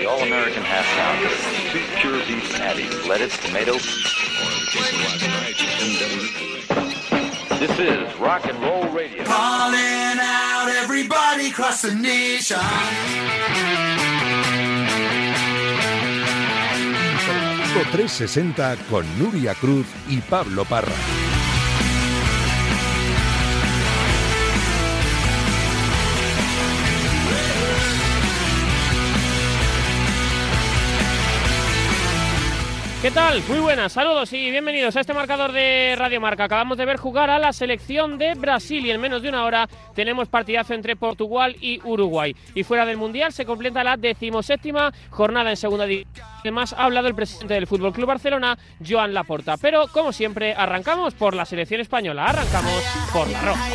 the All-American half pound of two pure beef patties, lettuce, tomato. This is Rock and Roll Radio. Calling out everybody across the nation. 360 con Nuria Cruz y Pablo Parra. ¿Qué tal? Muy buenas, saludos y bienvenidos a este marcador de Radio Marca. Acabamos de ver jugar a la selección de Brasil y en menos de una hora tenemos partidazo entre Portugal y Uruguay. Y fuera del Mundial se completa la decimoséptima jornada en segunda división. Además ha hablado el presidente del Fútbol Club Barcelona, Joan Laporta. Pero como siempre, arrancamos por la selección española, arrancamos por la roja.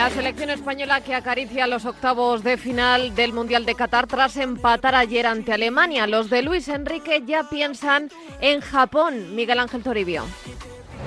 La selección española que acaricia los octavos de final del Mundial de Qatar tras empatar ayer ante Alemania. Los de Luis Enrique ya piensan en Japón. Miguel Ángel Toribio.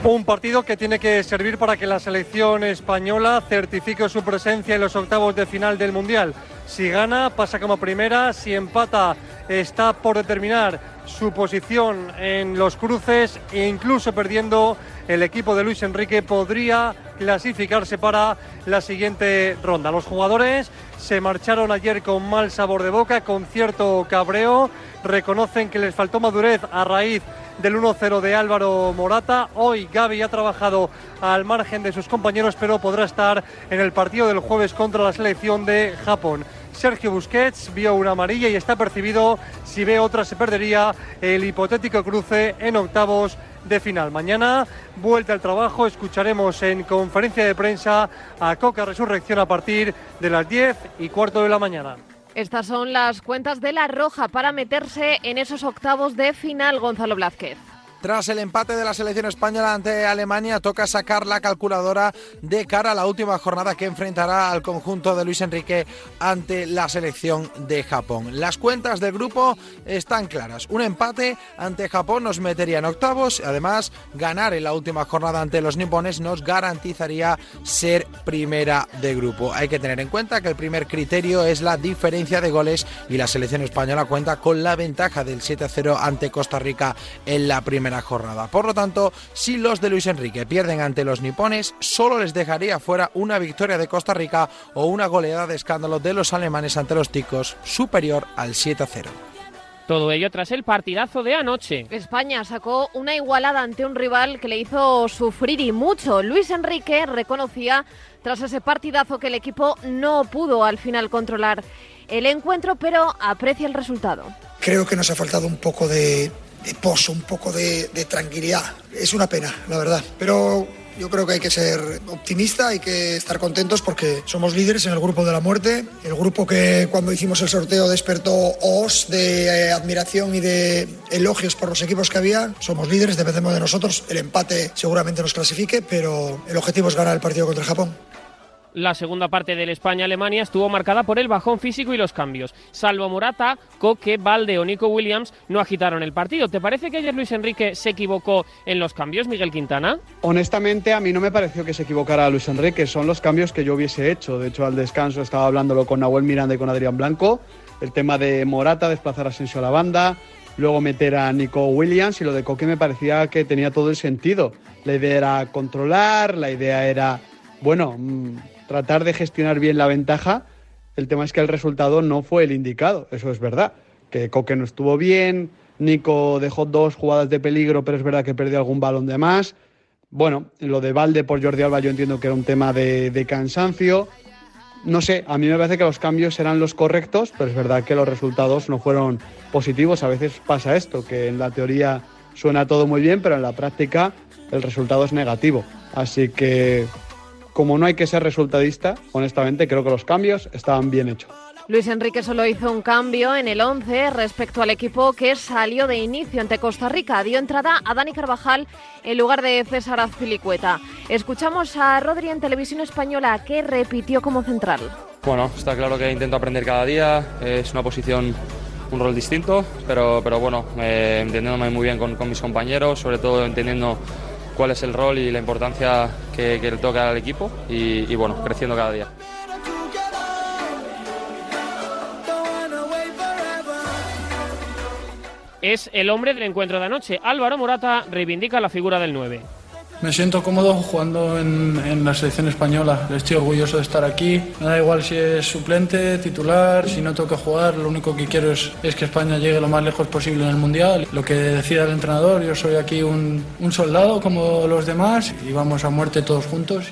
Un partido que tiene que servir para que la selección española certifique su presencia en los octavos de final del Mundial. Si gana, pasa como primera. Si empata, está por determinar su posición en los cruces e incluso perdiendo el equipo de Luis Enrique podría clasificarse para la siguiente ronda. Los jugadores se marcharon ayer con mal sabor de boca, con cierto cabreo, reconocen que les faltó madurez a raíz del 1-0 de Álvaro Morata. Hoy Gaby ha trabajado al margen de sus compañeros, pero podrá estar en el partido del jueves contra la selección de Japón. Sergio Busquets vio una amarilla y está percibido. Si ve otra, se perdería el hipotético cruce en octavos de final. Mañana, vuelta al trabajo, escucharemos en conferencia de prensa a Coca Resurrección a partir de las 10 y cuarto de la mañana. Estas son las cuentas de la Roja para meterse en esos octavos de final, Gonzalo Blázquez. Tras el empate de la selección española ante Alemania, toca sacar la calculadora de cara a la última jornada que enfrentará al conjunto de Luis Enrique ante la selección de Japón. Las cuentas del grupo están claras. Un empate ante Japón nos metería en octavos. Además, ganar en la última jornada ante los nipones nos garantizaría ser primera de grupo. Hay que tener en cuenta que el primer criterio es la diferencia de goles y la selección española cuenta con la ventaja del 7-0 ante Costa Rica en la primera jornada. Por lo tanto, si los de Luis Enrique pierden ante los nipones, solo les dejaría fuera una victoria de Costa Rica o una goleada de escándalo de los alemanes ante los ticos superior al 7-0. Todo ello tras el partidazo de anoche. España sacó una igualada ante un rival que le hizo sufrir y mucho. Luis Enrique reconocía tras ese partidazo que el equipo no pudo al final controlar el encuentro, pero aprecia el resultado. Creo que nos ha faltado un poco de, de pozo, un poco de, tranquilidad. Es una pena, la verdad. Pero yo creo que hay que ser optimista, hay que estar contentos porque somos líderes en el grupo de la muerte, el grupo que cuando hicimos el sorteo despertó os de eh, admiración y de elogios por los equipos que había. Somos líderes, dependemos de nosotros. El empate seguramente nos clasifique, pero el objetivo es ganar el partido contra Japón. La segunda parte del España-Alemania estuvo marcada por el bajón físico y los cambios. Salvo Morata, Coque, Valde o Nico Williams no agitaron el partido. ¿Te parece que ayer Luis Enrique se equivocó en los cambios, Miguel Quintana? Honestamente, a mí no me pareció que se equivocara Luis Enrique. Son los cambios que yo hubiese hecho. De hecho, al descanso estaba hablándolo con Nahuel Miranda y con Adrián Blanco. El tema de Morata, desplazar a Asensio a la banda, luego meter a Nico Williams y lo de Coque me parecía que tenía todo el sentido. La idea era controlar, la idea era, bueno, tratar de gestionar bien la ventaja. El tema es que el resultado no fue el indicado, eso es verdad. Que Coque no estuvo bien, Nico dejó dos jugadas de peligro, pero es verdad que perdió algún balón de más. Bueno, lo de Valde por Jordi Alba yo entiendo que era un tema de, cansancio. No sé, a mí me parece que los cambios eran los correctos, pero es verdad que los resultados no fueron positivos. A veces pasa esto, que en la teoría suena todo muy bien, pero en la práctica el resultado es negativo. Así que como no hay que ser resultadista, honestamente creo que los cambios estaban bien hechos. Luis Enrique solo hizo un cambio en el 11 respecto al equipo que salió de inicio ante Costa Rica. Dio entrada a Dani Carvajal en lugar de César Azpilicueta. Escuchamos a Rodri en Televisión Española que repitió como central. Bueno, está claro que intento aprender cada día. Es una posición un rol distinto, pero, pero bueno, eh, entendiéndome muy bien con, con, mis compañeros, sobre todo entendiendo cuál es el rol y la importancia que, le toca al equipo y, y bueno, creciendo cada día. Es el hombre del encuentro de anoche. Álvaro Morata reivindica la figura del 9. Me siento cómodo jugando en, en, la selección española. Estoy orgulloso de estar aquí. Me da igual si es suplente, titular, si no toca jugar. Lo único que quiero es, es, que España llegue lo más lejos posible en el Mundial. Lo que decida el entrenador, yo soy aquí un, un soldado como los demás y vamos a muerte todos juntos.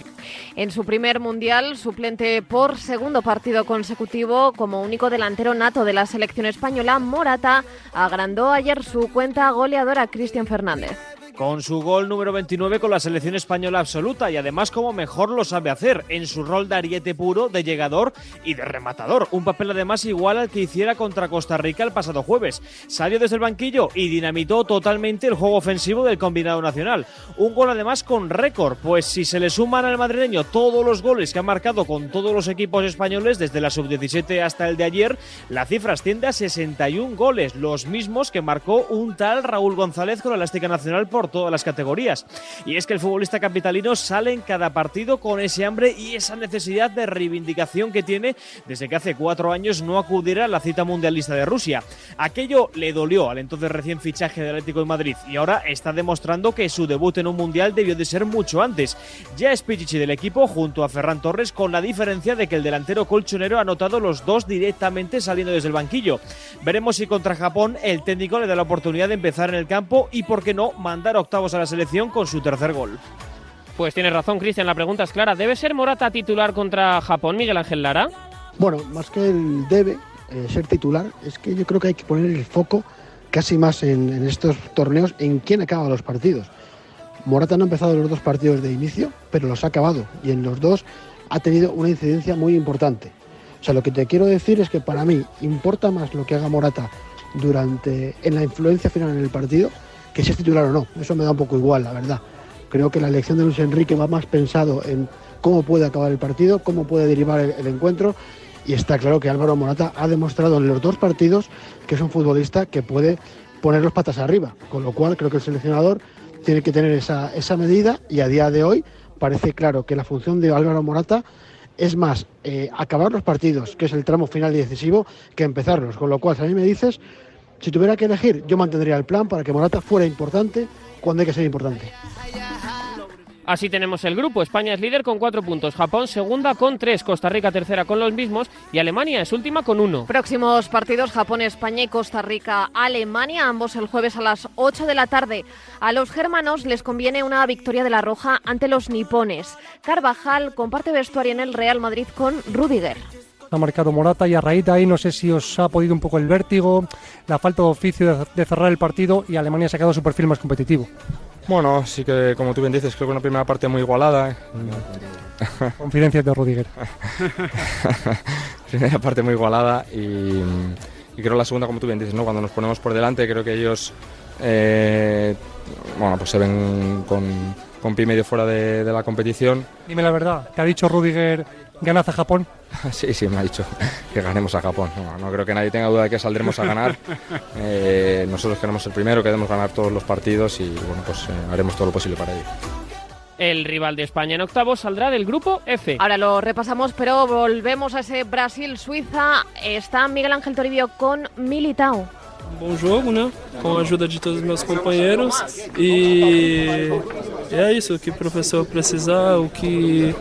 En su primer mundial, suplente por segundo partido consecutivo como único delantero nato de la selección española, Morata agrandó ayer su cuenta goleadora Cristian Fernández con su gol número 29 con la selección española absoluta y además como mejor lo sabe hacer en su rol de ariete puro, de llegador y de rematador. Un papel además igual al que hiciera contra Costa Rica el pasado jueves. Salió desde el banquillo y dinamitó totalmente el juego ofensivo del combinado nacional. Un gol además con récord, pues si se le suman al madrileño todos los goles que ha marcado con todos los equipos españoles desde la sub-17 hasta el de ayer, la cifra asciende a 61 goles, los mismos que marcó un tal Raúl González con la Elástica Nacional por todas las categorías. Y es que el futbolista capitalino sale en cada partido con ese hambre y esa necesidad de reivindicación que tiene desde que hace cuatro años no acudiera a la cita mundialista de Rusia. Aquello le dolió al entonces recién fichaje del Atlético de Madrid y ahora está demostrando que su debut en un mundial debió de ser mucho antes. Ya es Pichichi del equipo junto a Ferran Torres con la diferencia de que el delantero colchonero ha anotado los dos directamente saliendo desde el banquillo. Veremos si contra Japón el técnico le da la oportunidad de empezar en el campo y por qué no mandar octavos a la selección con su tercer gol. Pues tienes razón, Cristian, la pregunta es clara. ¿Debe ser Morata titular contra Japón, Miguel Ángel Lara? Bueno, más que el debe eh, ser titular, es que yo creo que hay que poner el foco casi más en, en, estos torneos en quién acaba los partidos. Morata no ha empezado los dos partidos de inicio, pero los ha acabado y en los dos ha tenido una incidencia muy importante. O sea, lo que te quiero decir es que para mí importa más lo que haga Morata durante en la influencia final en el partido que si es titular o no. Eso me da un poco igual, la verdad. Creo que la elección de Luis Enrique va más pensado en cómo puede acabar el partido, cómo puede derivar el, encuentro. Y está claro que Álvaro Morata ha demostrado en los dos partidos que es un futbolista que puede poner los patas arriba. Con lo cual creo que el seleccionador tiene que tener esa, esa medida y a día de hoy parece claro que la función de Álvaro Morata es más eh, acabar los partidos, que es el tramo final y decisivo, que empezarlos. Con lo cual, si a mí me dices, si tuviera que elegir, yo mantendría el plan para que Morata fuera importante cuando hay que ser importante. Así tenemos el grupo. España es líder con cuatro puntos, Japón segunda con tres, Costa Rica tercera con los mismos y Alemania es última con uno. Próximos partidos Japón, España y Costa Rica, Alemania, ambos el jueves a las 8 de la tarde. A los germanos les conviene una victoria de la Roja ante los nipones. Carvajal comparte vestuario en el Real Madrid con Rudiger ha marcado Morata y a raíz de ahí no sé si os ha podido un poco el vértigo, la falta de oficio de cerrar el partido y Alemania se ha quedado su perfil más competitivo. Bueno, sí que como tú bien dices, creo que una primera parte muy igualada. Confidencias de Rudiger. primera parte muy igualada y, y, creo la segunda, como tú bien dices, ¿no? cuando nos ponemos por delante, creo que ellos eh, bueno, pues se ven con, con pie medio fuera de, de, la competición. Dime la verdad, ¿te ha dicho Rudiger ganas a Japón? sí, sí, me ha dicho que ganemos a Japón. No, no creo que nadie tenga duda de que saldremos a ganar. Eh, nosotros queremos el primero, queremos ganar todos los partidos y bueno, pues eh, haremos todo lo posible para ello. El rival de España en octavos saldrá del grupo F. Ahora lo repasamos, pero volvemos a ese Brasil-Suiza. Está Miguel Ángel Toribio con Militao. bom jogo, né? Com a ajuda de todos os meus companheiros. E é isso, o que o professor precisar, o que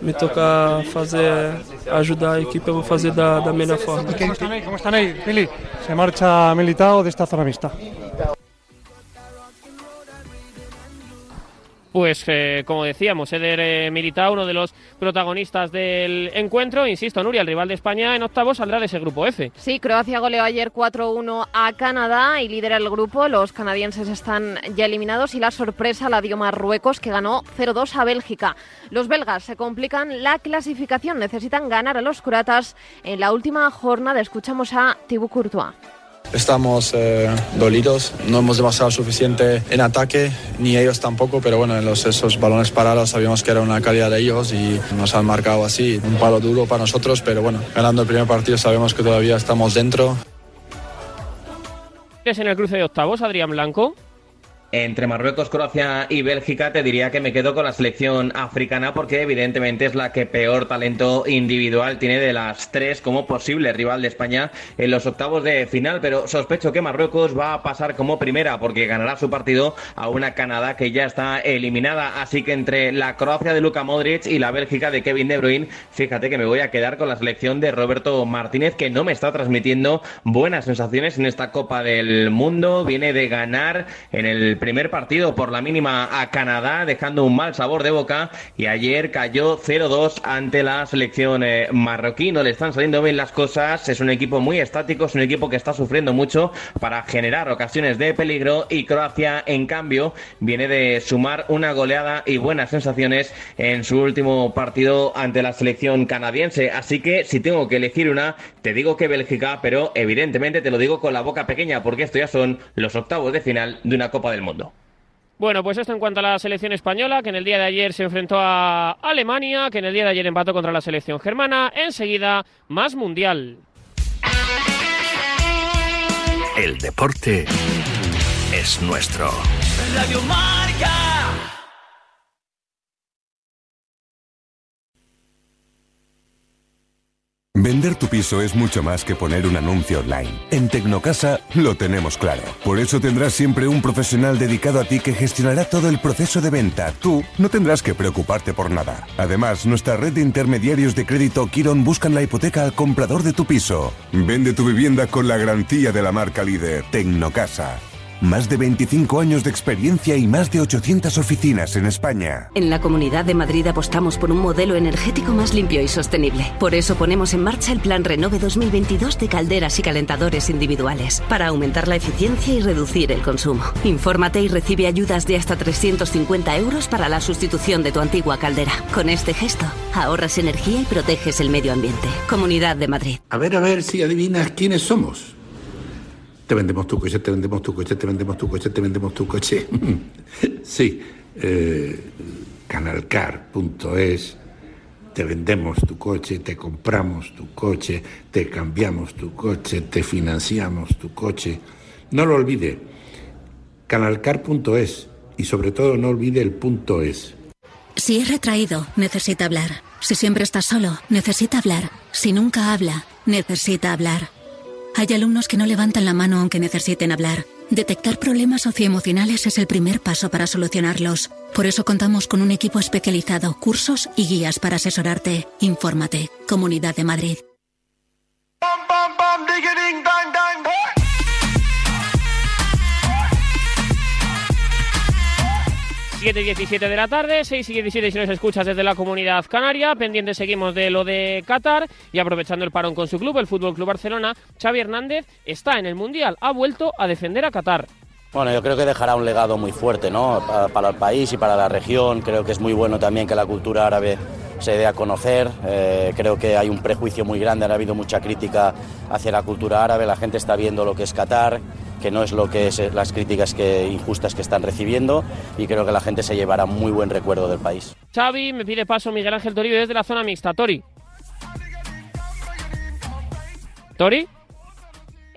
me tocar fazer, ajudar a equipe, eu vou fazer da, da melhor forma. ¿Cómo están ahí? Mili, se marcha Militao de esta zona mixta. Pues eh, como decíamos, Eder eh, Militao, uno de los protagonistas del encuentro, insisto, Nuria, el rival de España en octavos saldrá de ese grupo F. Sí, Croacia goleó ayer 4-1 a Canadá y lidera el grupo. Los canadienses están ya eliminados y la sorpresa la dio Marruecos, que ganó 0-2 a Bélgica. Los belgas se complican la clasificación, necesitan ganar a los croatas en la última jornada. Escuchamos a Thibaut Courtois. Estamos eh, dolidos, no hemos demostrado suficiente en ataque, ni ellos tampoco, pero bueno, en esos balones parados sabíamos que era una calidad de ellos y nos han marcado así, un palo duro para nosotros, pero bueno, ganando el primer partido sabemos que todavía estamos dentro. Es en el cruce de octavos, Adrián Blanco. Entre Marruecos, Croacia y Bélgica te diría que me quedo con la selección africana porque evidentemente es la que peor talento individual tiene de las tres como posible rival de España en los octavos de final, pero sospecho que Marruecos va a pasar como primera porque ganará su partido a una Canadá que ya está eliminada, así que entre la Croacia de Luka Modric y la Bélgica de Kevin De Bruyne, fíjate que me voy a quedar con la selección de Roberto Martínez que no me está transmitiendo buenas sensaciones en esta Copa del Mundo, viene de ganar en el primer partido por la mínima a Canadá, dejando un mal sabor de boca. Y ayer cayó 0-2 ante la selección eh, marroquí. No le están saliendo bien las cosas. Es un equipo muy estático, es un equipo que está sufriendo mucho para generar ocasiones de peligro. Y Croacia, en cambio, viene de sumar una goleada y buenas sensaciones en su último partido ante la selección canadiense. Así que si tengo que elegir una, te digo que Bélgica, pero evidentemente te lo digo con la boca pequeña porque esto ya son los octavos de final de una Copa del Mundo. Bueno, pues esto en cuanto a la selección española, que en el día de ayer se enfrentó a Alemania, que en el día de ayer empató contra la selección germana. Enseguida, más mundial. El deporte es nuestro. Radio Marca. Vender tu piso es mucho más que poner un anuncio online. En Tecnocasa lo tenemos claro. Por eso tendrás siempre un profesional dedicado a ti que gestionará todo el proceso de venta. Tú no tendrás que preocuparte por nada. Además, nuestra red de intermediarios de crédito Kiron buscan la hipoteca al comprador de tu piso. Vende tu vivienda con la garantía de la marca líder Tecnocasa. Más de 25 años de experiencia y más de 800 oficinas en España. En la Comunidad de Madrid apostamos por un modelo energético más limpio y sostenible. Por eso ponemos en marcha el Plan Renove 2022 de calderas y calentadores individuales, para aumentar la eficiencia y reducir el consumo. Infórmate y recibe ayudas de hasta 350 euros para la sustitución de tu antigua caldera. Con este gesto, ahorras energía y proteges el medio ambiente. Comunidad de Madrid. A ver, a ver si adivinas quiénes somos. Te vendemos tu coche, te vendemos tu coche, te vendemos tu coche, te vendemos tu coche. sí, eh, canalcar.es, te vendemos tu coche, te compramos tu coche, te cambiamos tu coche, te financiamos tu coche. No lo olvide, canalcar.es y sobre todo no olvide el punto es. Si es retraído, necesita hablar. Si siempre está solo, necesita hablar. Si nunca habla, necesita hablar. Hay alumnos que no levantan la mano aunque necesiten hablar. Detectar problemas socioemocionales es el primer paso para solucionarlos. Por eso contamos con un equipo especializado, cursos y guías para asesorarte. Infórmate. Comunidad de Madrid. 7 y 17 de la tarde, 6 y 17 si nos escuchas desde la comunidad canaria. Pendientes seguimos de lo de Qatar y aprovechando el parón con su club, el Fútbol Club Barcelona, Xavi Hernández está en el Mundial, ha vuelto a defender a Qatar. Bueno, yo creo que dejará un legado muy fuerte ¿no? para el país y para la región. Creo que es muy bueno también que la cultura árabe se dé a conocer. Eh, creo que hay un prejuicio muy grande, ha habido mucha crítica hacia la cultura árabe. La gente está viendo lo que es Qatar, que no es lo que es las críticas que, injustas que están recibiendo y creo que la gente se llevará muy buen recuerdo del país. Xavi, me pide paso Miguel Ángel Toribio desde la zona mixta. Tori. Tori.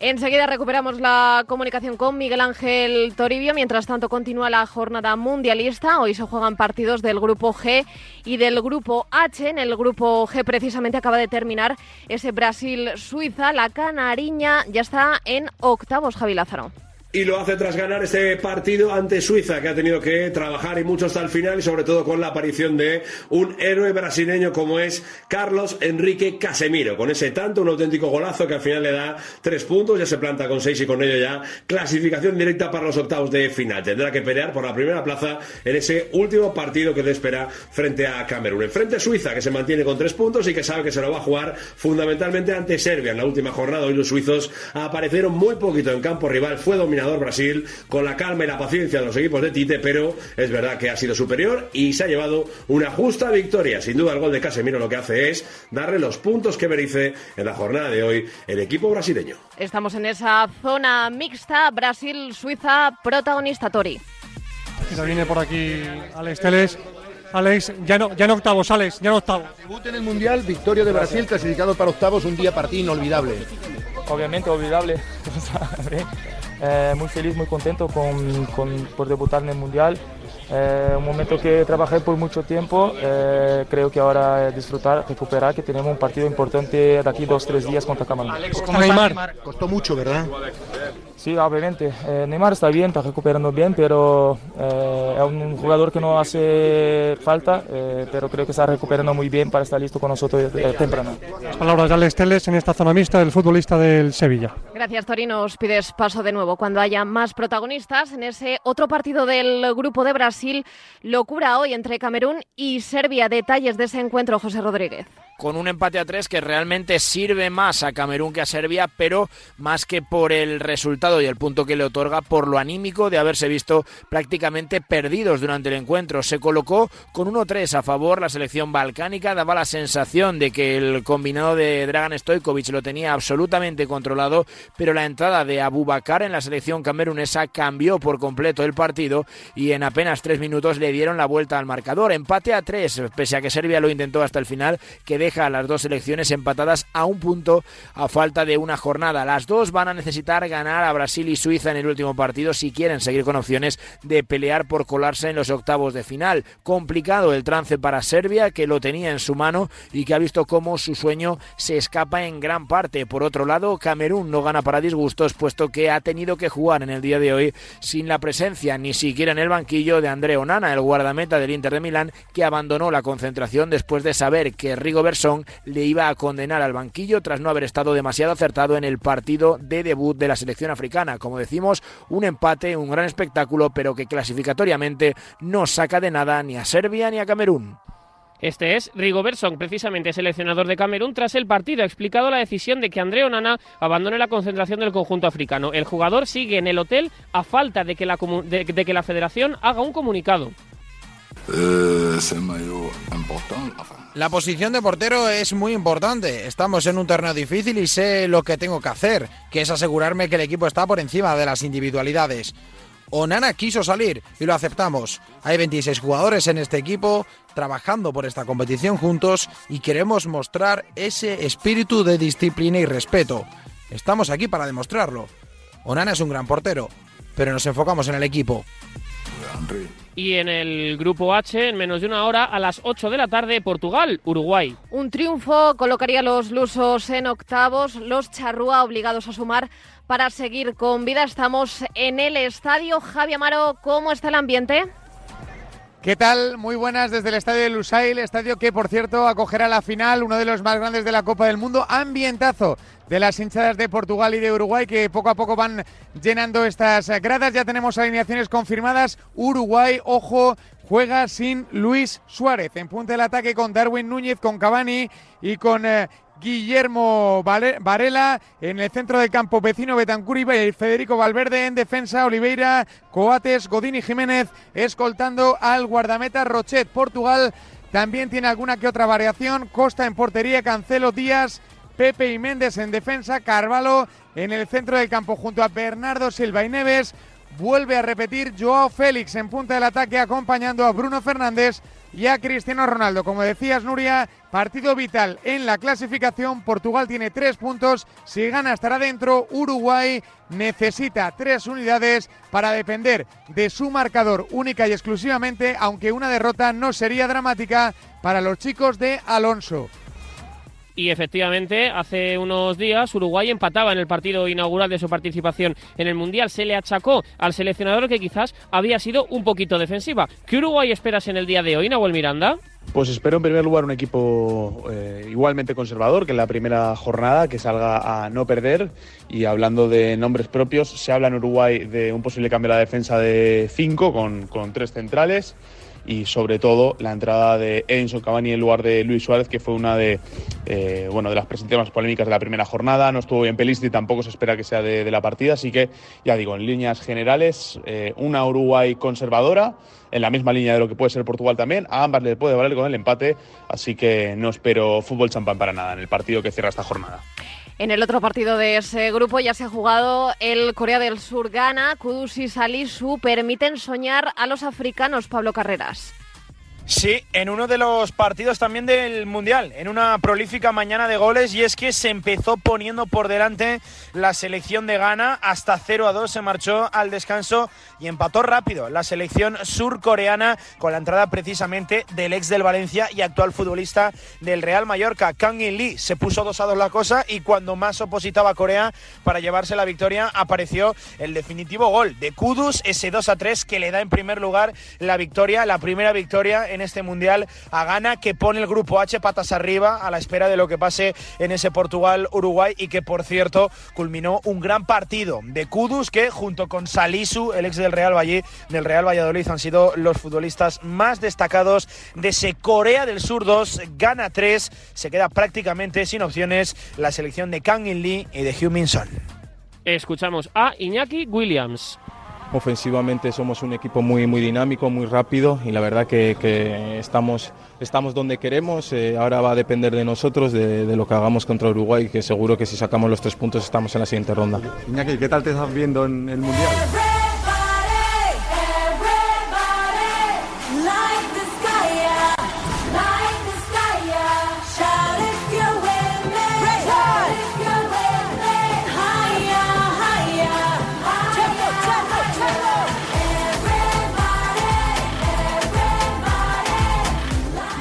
Enseguida recuperamos la comunicación con Miguel Ángel Toribio. Mientras tanto, continúa la jornada mundialista. Hoy se juegan partidos del grupo G y del grupo H. En el grupo G, precisamente, acaba de terminar ese Brasil-Suiza. La canariña ya está en octavos, Javi Lázaro. Y lo hace tras ganar ese partido ante Suiza, que ha tenido que trabajar y mucho hasta el final, y sobre todo con la aparición de un héroe brasileño como es Carlos Enrique Casemiro. Con ese tanto, un auténtico golazo que al final le da tres puntos, ya se planta con seis y con ello ya clasificación directa para los octavos de final. Tendrá que pelear por la primera plaza en ese último partido que le espera frente a Camerún. En frente a Suiza, que se mantiene con tres puntos y que sabe que se lo va a jugar fundamentalmente ante Serbia en la última jornada. Hoy los suizos aparecieron muy poquito en campo rival, fue dominado Brasil con la calma y la paciencia de los equipos de Tite, pero es verdad que ha sido superior y se ha llevado una justa victoria. Sin duda el gol de Casemiro lo que hace es darle los puntos que merece en la jornada de hoy el equipo brasileño. Estamos en esa zona mixta, Brasil-Suiza, protagonista Tori. Ya viene por aquí Alex Teles. Alex, ya no, ya no octavos, Alex, ya no octavos. Debut en el Mundial, victoria de Brasil, clasificado para octavos, un día para ti inolvidable. Obviamente, olvidable. eh, muy feliz, muy contento con, con- por debutar en el Mundial. Eh, un momento que trabajé por mucho tiempo, eh, creo que ahora es disfrutar, recuperar, que tenemos un partido importante de aquí dos, tres días contra Camerún. ¿Cómo está Neymar? Costó mucho, ¿verdad? Sí, obviamente. Eh, Neymar está bien, está recuperando bien, pero eh, es un jugador que no hace falta, eh, pero creo que está recuperando muy bien para estar listo con nosotros eh, temprano. Las palabras de Alex Teles en esta zona mixta del futbolista del Sevilla. Gracias, Torino. Os pides paso de nuevo cuando haya más protagonistas en ese otro partido del grupo de Brasil. Locura hoy entre Camerún y Serbia. Detalles de ese encuentro, José Rodríguez. Con un empate a tres que realmente sirve más a Camerún que a Serbia, pero más que por el resultado y el punto que le otorga, por lo anímico de haberse visto prácticamente perdidos durante el encuentro. Se colocó con 1-3 a favor la selección balcánica, daba la sensación de que el combinado de Dragan Stojkovic lo tenía absolutamente controlado, pero la entrada de Abubakar en la selección camerunesa cambió por completo el partido y en apenas tres minutos le dieron la vuelta al marcador. Empate a tres, pese a que Serbia lo intentó hasta el final, que deja a las dos selecciones empatadas a un punto a falta de una jornada. Las dos van a necesitar ganar a Brasil y Suiza en el último partido si quieren seguir con opciones de pelear por colarse en los octavos de final. Complicado el trance para Serbia, que lo tenía en su mano y que ha visto cómo su sueño se escapa en gran parte. Por otro lado, Camerún no gana para disgustos, puesto que ha tenido que jugar en el día de hoy sin la presencia ni siquiera en el banquillo de André Onana, el guardameta del Inter de Milán, que abandonó la concentración después de saber que Rigo Le iba a condenar al banquillo tras no haber estado demasiado acertado en el partido de debut de la selección africana. Como decimos, un empate, un gran espectáculo, pero que clasificatoriamente no saca de nada ni a Serbia ni a Camerún. Este es Rigobertson, precisamente seleccionador de Camerún, tras el partido ha explicado la decisión de que André Onana abandone la concentración del conjunto africano. El jugador sigue en el hotel a falta de que de que la federación haga un comunicado. La posición de portero es muy importante. Estamos en un torneo difícil y sé lo que tengo que hacer, que es asegurarme que el equipo está por encima de las individualidades. Onana quiso salir y lo aceptamos. Hay 26 jugadores en este equipo trabajando por esta competición juntos y queremos mostrar ese espíritu de disciplina y respeto. Estamos aquí para demostrarlo. Onana es un gran portero, pero nos enfocamos en el equipo. Y en el grupo H, en menos de una hora, a las 8 de la tarde, Portugal, Uruguay. Un triunfo colocaría los lusos en octavos, los charrúa obligados a sumar para seguir con vida. Estamos en el estadio. Javi Amaro, ¿cómo está el ambiente? ¿Qué tal? Muy buenas desde el estadio de Lusail, estadio que por cierto acogerá la final, uno de los más grandes de la Copa del Mundo. Ambientazo de las hinchadas de Portugal y de Uruguay que poco a poco van llenando estas gradas. Ya tenemos alineaciones confirmadas. Uruguay, ojo, juega sin Luis Suárez. En punta del ataque con Darwin Núñez, con Cavani y con eh, Guillermo Varela. En el centro del campo, vecino Betancur y Federico Valverde. En defensa, Oliveira, Coates, Godín y Jiménez escoltando al guardameta Rochet. Portugal también tiene alguna que otra variación. Costa en portería, Cancelo, Díaz. Pepe y Méndez en defensa, Carvalho en el centro del campo junto a Bernardo Silva y Neves. Vuelve a repetir Joao Félix en punta del ataque acompañando a Bruno Fernández y a Cristiano Ronaldo. Como decías, Nuria, partido vital en la clasificación. Portugal tiene tres puntos. Si gana estará dentro. Uruguay necesita tres unidades para depender de su marcador única y exclusivamente, aunque una derrota no sería dramática para los chicos de Alonso. Y efectivamente, hace unos días Uruguay empataba en el partido inaugural de su participación en el Mundial. Se le achacó al seleccionador que quizás había sido un poquito defensiva. ¿Qué Uruguay esperas en el día de hoy, Nahuel Miranda? Pues espero en primer lugar un equipo eh, igualmente conservador que en la primera jornada, que salga a no perder. Y hablando de nombres propios, se habla en Uruguay de un posible cambio a la defensa de 5 con, con tres centrales y sobre todo la entrada de Enzo Cavani en lugar de Luis Suárez, que fue una de, eh, bueno, de las presentes más polémicas de la primera jornada. No estuvo bien Pelistri, tampoco se espera que sea de, la partida, así que ya digo, en líneas generales, eh, una Uruguay conservadora, en la misma línea de lo que puede ser Portugal también. A ambas le puede valer con el empate, así que no espero fútbol champán para nada en el partido que cierra esta jornada. En el otro partido de ese grupo ya se ha jugado el Corea del Sur gana. Kudus y Salisu permiten soñar a los africanos, Pablo Carreras. Sí, en uno de los partidos también del Mundial, en una prolífica mañana de goles, y es que se empezó poniendo por delante la selección de Ghana, hasta 0 a 2 se marchó al descanso y empató rápido la selección surcoreana con la entrada precisamente del ex del Valencia y actual futbolista del Real Mallorca, Kang In Lee. Se puso 2 a 2 la cosa y cuando más opositaba Corea para llevarse la victoria apareció el definitivo gol de Kudus, ese 2 a 3 que le da en primer lugar la victoria, la primera victoria en este mundial a Ghana que pone el grupo H patas arriba a la espera de lo que pase en ese Portugal-Uruguay y que por cierto culminó un gran partido de Kudus que junto con Salisu, el ex del Real Valle, del Real Valladolid han sido los futbolistas más destacados de ese Corea del Sur 2, gana 3, se queda prácticamente sin opciones la selección de Kang In Lee y de Hugh Min Son. Escuchamos a Iñaki Williams. Ofensivamente somos un equipo muy, muy dinámico, muy rápido y la verdad que, que estamos, estamos donde queremos. Eh, ahora va a depender de nosotros, de, de, lo que hagamos contra Uruguay, que seguro que si sacamos los tres puntos estamos en la siguiente ronda. Iñaki, ¿qué tal te estás viendo en el Mundial?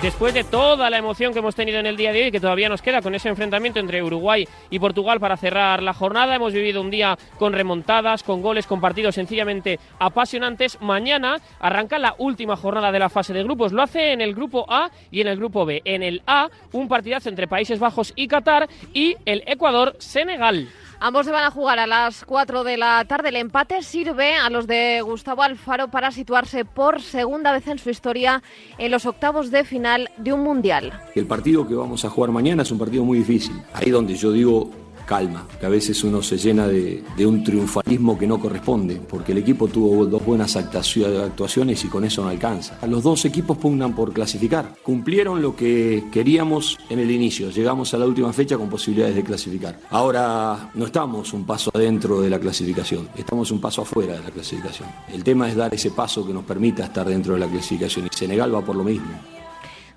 Después de toda la emoción que hemos tenido en el día de hoy, que todavía nos queda con ese enfrentamiento entre Uruguay y Portugal para cerrar la jornada, hemos vivido un día con remontadas, con goles, con partidos sencillamente apasionantes. Mañana arranca la última jornada de la fase de grupos. Lo hace en el grupo A y en el grupo B. En el A, un partidazo entre Países Bajos y Qatar y el Ecuador-Senegal. Ambos se van a jugar a las 4 de la tarde. El empate sirve a los de Gustavo Alfaro para situarse por segunda vez en su historia en los octavos de final de un mundial. El partido que vamos a jugar mañana es un partido muy difícil. Ahí donde yo digo calma, que a veces uno se llena de, un triunfalismo que no corresponde, porque el equipo tuvo dos buenas actuaciones y con eso no alcanza. Los dos equipos pugnan por clasificar, cumplieron lo que queríamos en el inicio, llegamos a la última fecha con posibilidades de clasificar. Ahora no estamos un paso adentro de la clasificación, estamos un paso afuera de la clasificación. El tema es dar ese paso que nos permita estar dentro de la clasificación y Senegal va por lo mismo.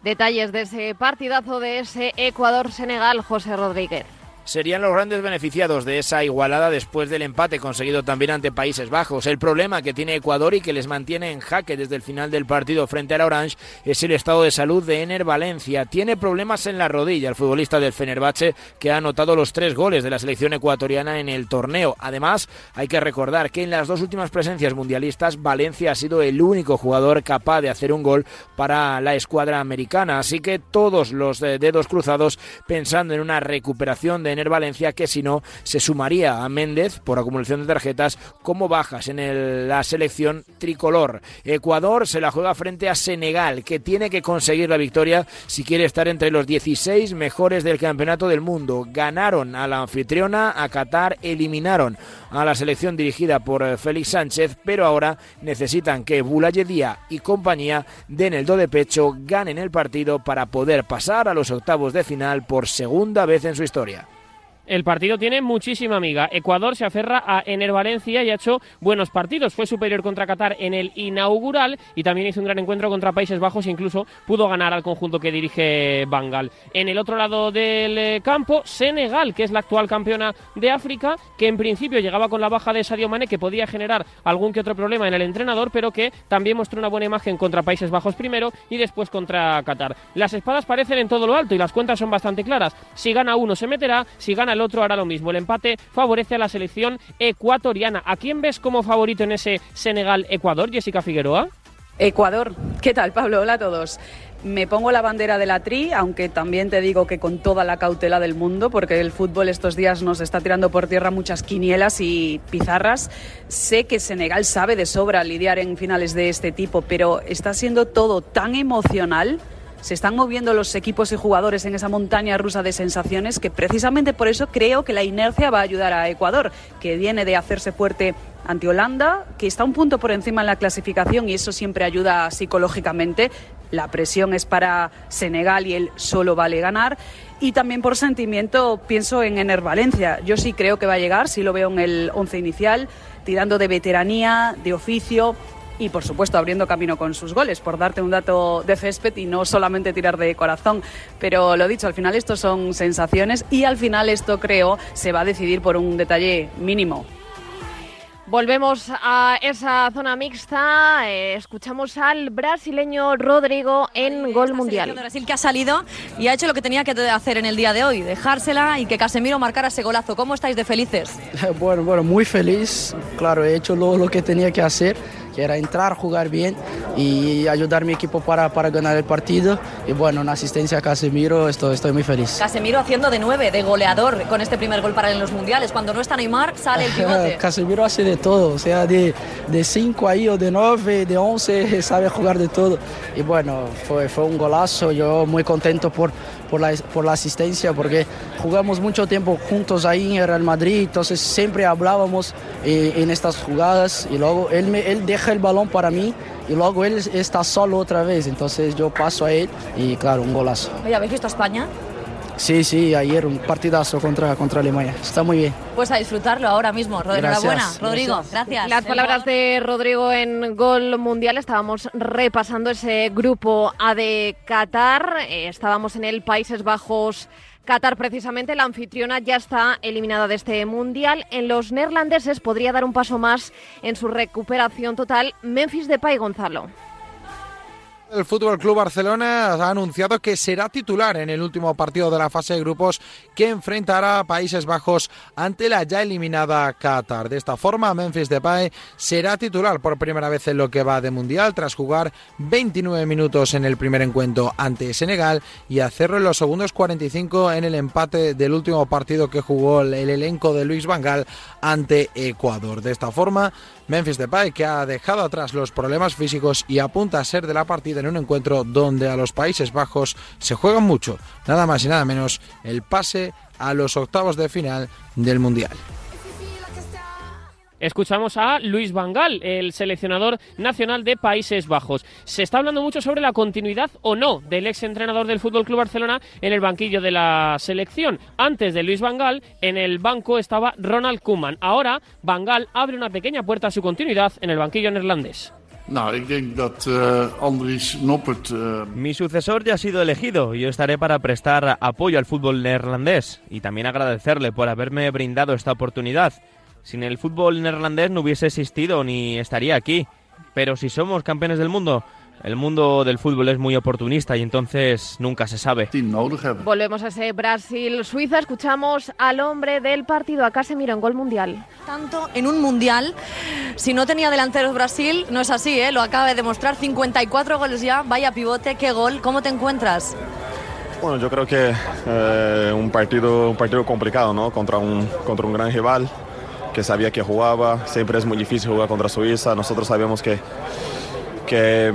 Detalles de ese partidazo de ese Ecuador-Senegal, José Rodríguez serían los grandes beneficiados de esa igualada después del empate conseguido también ante Países Bajos. El problema que tiene Ecuador y que les mantiene en jaque desde el final del partido frente a la Orange es el estado de salud de Ener Valencia. Tiene problemas en la rodilla el futbolista del Fenerbahce que ha anotado los tres goles de la selección ecuatoriana en el torneo. Además, hay que recordar que en las dos últimas presencias mundialistas Valencia ha sido el único jugador capaz de hacer un gol para la escuadra americana. Así que todos los dedos cruzados pensando en una recuperación de Ener Valencia, que si no se sumaría a Méndez por acumulación de tarjetas como bajas en la selección tricolor. Ecuador se la juega frente a Senegal, que tiene que conseguir la victoria si quiere estar entre los 16 mejores del campeonato del mundo. Ganaron a la anfitriona, a Qatar, eliminaron a la selección dirigida por Félix Sánchez, pero ahora necesitan que Bulayedía y compañía den el do de pecho, ganen el partido para poder pasar a los octavos de final por segunda vez en su historia el partido tiene muchísima amiga. Ecuador se aferra a Ener Valencia y ha hecho buenos partidos. Fue superior contra Qatar en el inaugural y también hizo un gran encuentro contra Países Bajos e incluso pudo ganar al conjunto que dirige Bangal. En el otro lado del eh, campo, Senegal, que es la actual campeona de África, que en principio llegaba con la baja de Sadio Mane, que podía generar algún que otro problema en el entrenador, pero que también mostró una buena imagen contra Países Bajos primero y después contra Qatar. Las espadas parecen en todo lo alto y las cuentas son bastante claras. Si gana uno se meterá, si gana el otro hará lo mismo. El empate favorece a la selección ecuatoriana. ¿A quién ves como favorito en ese Senegal-Ecuador, Jessica Figueroa? Ecuador. ¿Qué tal, Pablo? Hola a todos. Me pongo la bandera de la tri, aunque también te digo que con toda la cautela del mundo, porque el fútbol estos días nos está tirando por tierra muchas quinielas y pizarras. Sé que Senegal sabe de sobra lidiar en finales de este tipo, pero está siendo todo tan emocional se están moviendo los equipos y jugadores en esa montaña rusa de sensaciones que precisamente por eso creo que la inercia va a ayudar a Ecuador, que viene de hacerse fuerte ante Holanda, que está un punto por encima en la clasificación y eso siempre ayuda psicológicamente. La presión es para Senegal y él solo vale ganar. Y también por sentimiento pienso en Ener Valencia. Yo sí creo que va a llegar, sí lo veo en el once inicial, tirando de veteranía, de oficio y por supuesto abriendo camino con sus goles, por darte un dato de césped y no solamente tirar de corazón. Pero lo dicho, al final esto son sensaciones y al final esto creo se va a decidir por un detalle mínimo. Volvemos a esa zona mixta. Eh, escuchamos al brasileño Rodrigo en gol mundial. Brasil que ha salido y ha hecho lo que tenía que hacer en el día de hoy, dejársela y que Casemiro marcara ese golazo. ¿Cómo estáis de felices? Bueno, bueno, muy feliz. Claro, he hecho lo, lo que tenía que hacer que era entrar, jugar bien y ayudar a mi equipo para, para ganar el partido. Y bueno, una asistencia a Casemiro, estoy, estoy muy feliz. Casemiro haciendo de nueve, de goleador con este primer gol para en los mundiales. Cuando no está Neymar, sale el pivote. Casemiro hace de todo, o sea, de, de cinco ahí o de nueve, de once, sabe jugar de todo. Y bueno, fue, fue un golazo, yo muy contento por, por la, por la asistencia, porque jugamos mucho tiempo juntos ahí en Real Madrid, entonces siempre hablábamos eh, en estas jugadas y luego él, me, él deja el balón para mí y luego él está solo otra vez, entonces yo paso a él y claro, un golazo. Oye, ¿habéis visto España? Sí, sí, ayer un partidazo contra, contra Alemania. Está muy bien. Pues a disfrutarlo ahora mismo. Enhorabuena, Rodrigo. Gracias. Las palabras de Rodrigo en Gol Mundial. Estábamos repasando ese grupo A de Qatar. Eh, estábamos en el Países Bajos. Qatar, precisamente, la anfitriona ya está eliminada de este mundial. En los neerlandeses podría dar un paso más en su recuperación total. Memphis Depay Gonzalo. El Fútbol Club Barcelona ha anunciado que será titular en el último partido de la fase de grupos que enfrentará a Países Bajos ante la ya eliminada Qatar. De esta forma, Memphis Depay será titular por primera vez en lo que va de mundial tras jugar 29 minutos en el primer encuentro ante Senegal y hacerlo en los segundos 45 en el empate del último partido que jugó el elenco de Luis Vangal ante Ecuador. De esta forma, Memphis Depay, que ha dejado atrás los problemas físicos y apunta a ser de la partida en un encuentro donde a los Países Bajos se juegan mucho, nada más y nada menos el pase a los octavos de final del Mundial. Escuchamos a Luis Vangal, el seleccionador nacional de Países Bajos. Se está hablando mucho sobre la continuidad o no del ex entrenador del Fútbol Club Barcelona en el banquillo de la selección. Antes de Luis Vangal, en el banco estaba Ronald Koeman. Ahora, Vangal abre una pequeña puerta a su continuidad en el banquillo neerlandés. Nou, ik denk dat uh, Andries Noppert. Uh... Mi sucesor ya ha sido elegido y yo estaré para prestar apoyo al fútbol neerlandés y también agradecerle por haberme brindado esta oportunidad. Sin el fútbol neerlandés no hubiese existido ni estaría aquí. Pero si somos campeones del mundo, el mundo del fútbol es muy oportunista y entonces nunca se sabe. Volvemos a ese Brasil-Suiza. Escuchamos al hombre del partido, a Casemiro, en gol mundial. Tanto en un mundial, si no tenía delanteros Brasil, no es así, ¿eh? lo acaba de demostrar. 54 goles ya, vaya pivote, qué gol. ¿Cómo te encuentras? Bueno, yo creo que eh, un, partido, un partido complicado, ¿no? Contra un, contra un gran rival que sabía que jugaba. Siempre es muy difícil jugar contra Suiza. Nosotros sabíamos que, que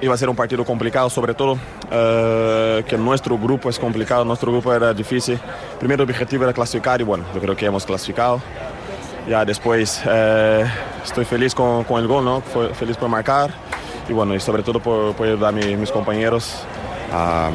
iba a ser un partido complicado, sobre todo eh, que nuestro grupo es complicado, nuestro grupo era difícil. Primero el objetivo era clasificar y bueno, yo creo que hemos clasificado. Ya después eh, estoy feliz con, con, el gol, ¿no? Feliz por marcar y bueno, y sobre todo por, por ayudar a mi, mis compañeros a,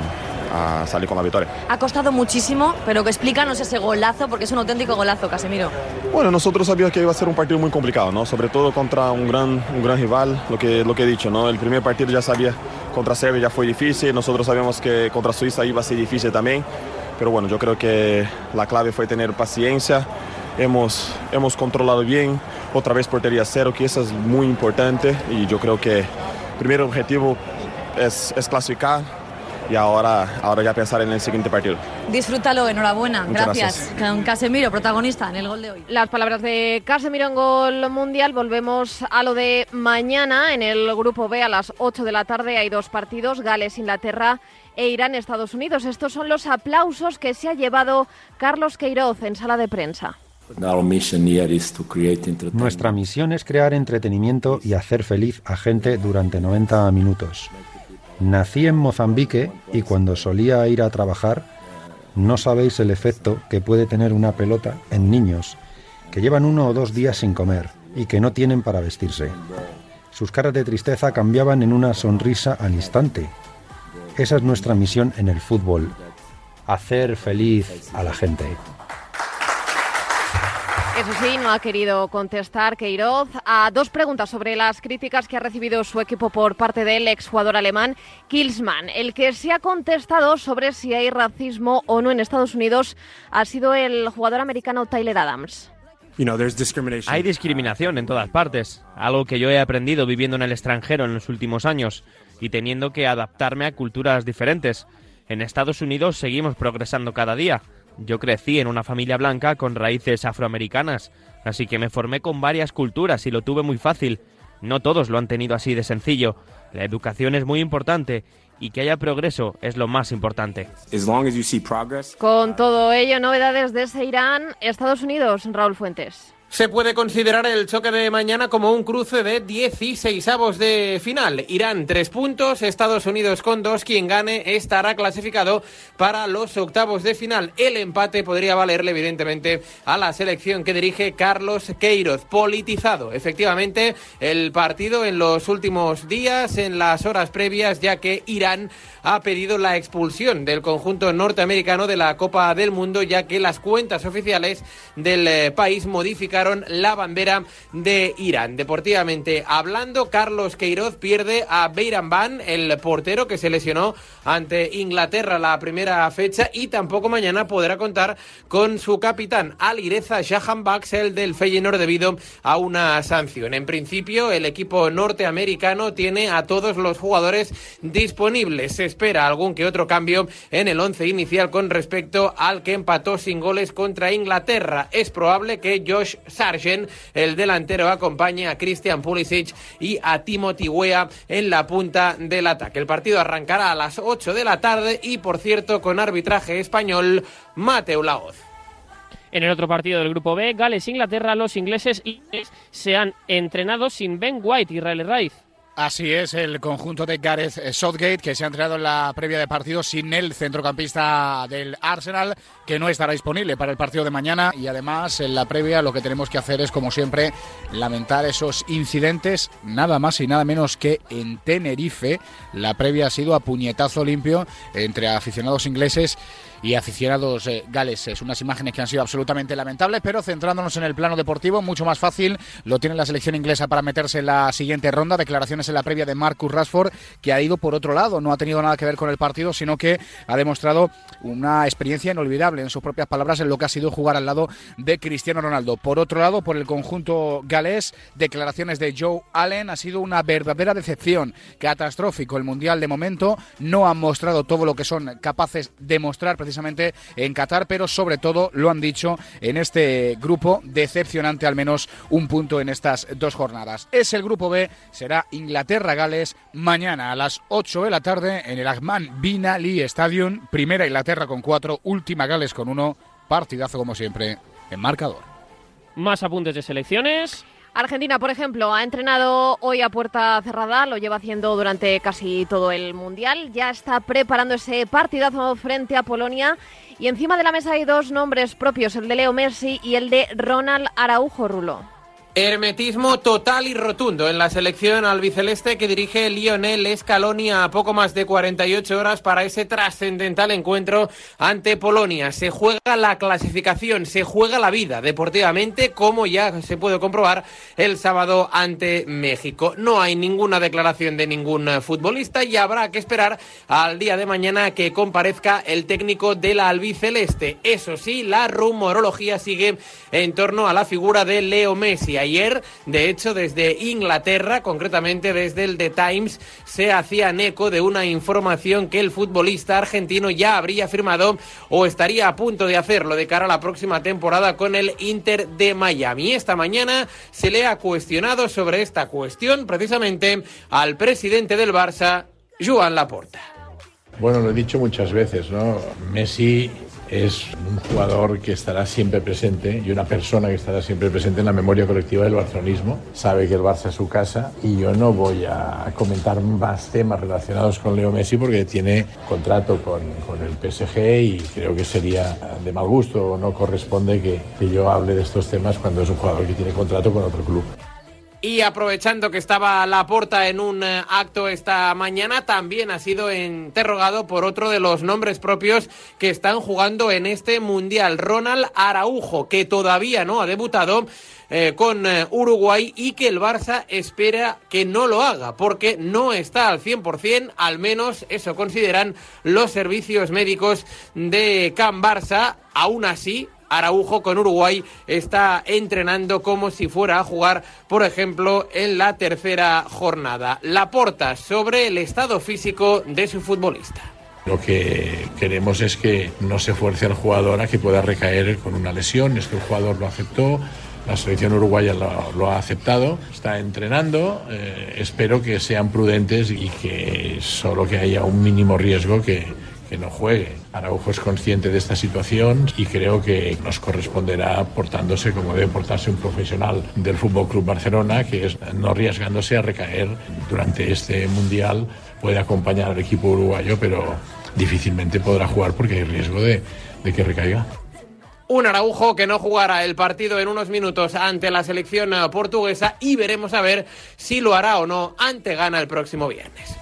a salir con la victoria. Ha costado muchísimo, pero que explícanos ese golazo, porque es un auténtico golazo, Casemiro. Bueno, nosotros sabíamos que iba a ser un partido muy complicado, ¿no? Sobre todo contra un gran, un gran rival, lo que, lo que he dicho, ¿no? El primer partido ya sabía, contra Serbia ya fue difícil, nosotros sabíamos que contra Suiza iba a ser difícil también, pero bueno, yo creo que la clave fue tener paciencia, hemos, hemos controlado bien, otra vez portería cero, que eso es muy importante, y yo creo que el primer objetivo es, es clasificar, y ahora, ahora ya pensar en el siguiente partido. Disfrútalo, enhorabuena. Muchas gracias. Con Casemiro, protagonista en el gol de hoy. Las palabras de Casemiro en gol mundial. Volvemos a lo de mañana. En el grupo B a las 8 de la tarde hay dos partidos, Gales, Inglaterra e Irán, Estados Unidos. Estos son los aplausos que se ha llevado Carlos Queiroz en sala de prensa. Nuestra misión es crear entretenimiento y hacer feliz a gente durante 90 minutos. Nací en Mozambique y cuando solía ir a trabajar, no sabéis el efecto que puede tener una pelota en niños que llevan uno o dos días sin comer y que no tienen para vestirse. Sus caras de tristeza cambiaban en una sonrisa al instante. Esa es nuestra misión en el fútbol, hacer feliz a la gente. Eso sí, no ha querido contestar Queiroz a dos preguntas sobre las críticas que ha recibido su equipo por parte del exjugador alemán Kilsman. El que se ha contestado sobre si hay racismo o no en Estados Unidos ha sido el jugador americano Tyler Adams. Hay discriminación en todas partes, algo que yo he aprendido viviendo en el extranjero en los últimos años y teniendo que adaptarme a culturas diferentes. En Estados Unidos seguimos progresando cada día. Yo crecí en una familia blanca con raíces afroamericanas, así que me formé con varias culturas y lo tuve muy fácil. No todos lo han tenido así de sencillo. La educación es muy importante y que haya progreso es lo más importante. Con todo ello, novedades desde Irán, Estados Unidos, Raúl Fuentes. Se puede considerar el choque de mañana como un cruce de 16 avos de final. Irán tres puntos, Estados Unidos con dos. Quien gane estará clasificado para los octavos de final. El empate podría valerle evidentemente a la selección que dirige Carlos Queiroz. Politizado efectivamente el partido en los últimos días, en las horas previas, ya que Irán ha pedido la expulsión del conjunto norteamericano de la Copa del Mundo, ya que las cuentas oficiales del eh, país modificaron la bandera de Irán. Deportivamente hablando, Carlos Queiroz pierde a Beiran Ban, el portero que se lesionó ante Inglaterra la primera fecha y tampoco mañana podrá contar con su capitán Alireza Shahan Baxel del Feyenoord debido a una sanción. En principio, el equipo norteamericano tiene a todos los jugadores disponibles. Se espera algún que otro cambio en el once inicial con respecto al que empató sin goles contra Inglaterra. Es probable que Josh Sargent, el delantero, acompañe a Christian Pulisic y a Timothy Weah en la punta del ataque. El partido arrancará a las 8 de la tarde y, por cierto, con arbitraje español, Mateo Laoz. En el otro partido del grupo B, Gales-Inglaterra, los ingleses se han entrenado sin Ben White y Riley Rice. Así es, el conjunto de Gareth Southgate, que se ha entrenado en la previa de partido sin el centrocampista del Arsenal, que no estará disponible para el partido de mañana. Y además, en la previa, lo que tenemos que hacer es, como siempre, lamentar esos incidentes, nada más y nada menos que en Tenerife. La previa ha sido a puñetazo limpio entre aficionados ingleses y aficionados eh, galeses. Unas imágenes que han sido absolutamente lamentables, pero centrándonos en el plano deportivo, mucho más fácil lo tiene la selección inglesa para meterse en la siguiente ronda. Declaraciones en la previa de Marcus Rashford, que ha ido por otro lado, no ha tenido nada que ver con el partido, sino que ha demostrado una experiencia inolvidable, en sus propias palabras, en lo que ha sido jugar al lado de Cristiano Ronaldo. Por otro lado, por el conjunto galés, declaraciones de Joe Allen, ha sido una verdadera decepción, catastrófico el Mundial de momento, no han mostrado todo lo que son capaces de mostrar precisamente en Qatar, pero sobre todo lo han dicho en este grupo, decepcionante al menos un punto en estas dos jornadas. Es el grupo B, será Inglaterra-Gales mañana a las 8 de la tarde en el Ahmad Bin Ali Stadium, primera Inglaterra con cuatro, última Gales con uno, partidazo como siempre en marcador. Más apuntes de selecciones. Argentina, por ejemplo, ha entrenado hoy a puerta cerrada, lo lleva haciendo durante casi todo el Mundial, ya está preparando ese partidazo frente a Polonia y encima de la mesa hay dos nombres propios, el de Leo Messi y el de Ronald Araujo Rulo. Hermetismo total y rotundo en la selección albiceleste que dirige Lionel Scaloni a poco más de 48 horas para ese trascendental encuentro ante Polonia. Se juega la clasificación, se juega la vida deportivamente, como ya se puede comprobar el sábado ante México. No hay ninguna declaración de ningún futbolista y habrá que esperar al día de mañana que comparezca el técnico de la albiceleste. Eso sí, la rumorología sigue en torno a la figura de Leo Messi ayer, de hecho, desde Inglaterra, concretamente desde el The Times, se hacían eco de una información que el futbolista argentino ya habría firmado o estaría a punto de hacerlo de cara a la próxima temporada con el Inter de Miami. Esta mañana se le ha cuestionado sobre esta cuestión precisamente al presidente del Barça, Joan Laporta. Bueno, lo he dicho muchas veces, ¿no? Messi es un jugador que estará siempre presente y una persona que estará siempre presente en la memoria colectiva del barcelonismo. Sabe que el Barça es su casa y yo no voy a comentar más temas relacionados con Leo Messi porque tiene contrato con, con el PSG y creo que sería de mal gusto o no corresponde que, que yo hable de estos temas cuando es un jugador que tiene contrato con otro club. Y aprovechando que estaba Laporta en un eh, acto esta mañana, también ha sido interrogado por otro de los nombres propios que están jugando en este Mundial, Ronald Araujo, que todavía no ha debutado. Eh, con eh, Uruguay y que el Barça espera que no lo haga porque no está al 100%, al menos eso consideran los servicios médicos de Can Barça. Aún así, Araujo con Uruguay está entrenando como si fuera a jugar, por ejemplo, en la tercera jornada. La porta sobre el estado físico de su futbolista. Lo que queremos es que no se fuerce al jugador a que pueda recaer con una lesión, es que el jugador lo aceptó, la selección uruguaya lo, ha aceptado, está entrenando, eh, espero que sean prudentes y que solo que haya un mínimo riesgo que, que no juegue. Araujo es consciente de esta situación y creo que nos corresponderá portándose como debe portarse un profesional del Fútbol Club Barcelona, que es no arriesgándose a recaer durante este mundial. Puede acompañar al equipo uruguayo, pero difícilmente podrá jugar porque hay riesgo de, de que recaiga. Un Araujo que no jugará el partido en unos minutos ante la selección portuguesa y veremos a ver si lo hará o no ante gana el próximo viernes.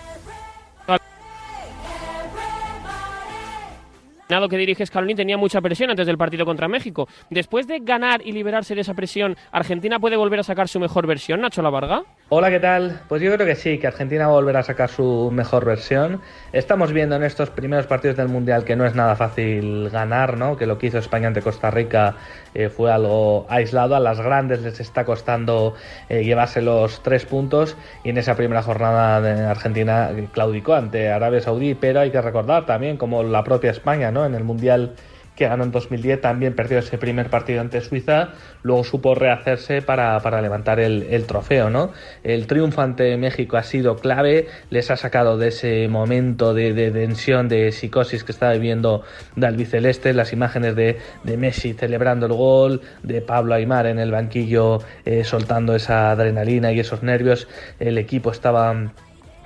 Que dirige Scaloni tenía mucha presión antes del partido contra México. Después de ganar y liberarse de esa presión, ¿Argentina puede volver a sacar su mejor versión, Nacho Lavarga? Hola, ¿qué tal? Pues yo creo que sí, que Argentina va a volver a sacar su mejor versión. Estamos viendo en estos primeros partidos del Mundial que no es nada fácil ganar, ¿no? Que lo que hizo España ante Costa Rica eh, fue algo aislado. A las grandes les está costando eh, llevarse los tres puntos y en esa primera jornada de Argentina claudicó ante Arabia Saudí, pero hay que recordar también como la propia España, ¿no? En el Mundial que ganó en 2010, también perdió ese primer partido ante Suiza, luego supo rehacerse para, levantar el, trofeo, ¿no? El triunfo ante México ha sido clave, les ha sacado de ese momento de, tensión, de psicosis que estaba viviendo de albiceleste, las imágenes de, Messi celebrando el gol, de Pablo Aymar en el banquillo eh, soltando esa adrenalina y esos nervios, el equipo estaba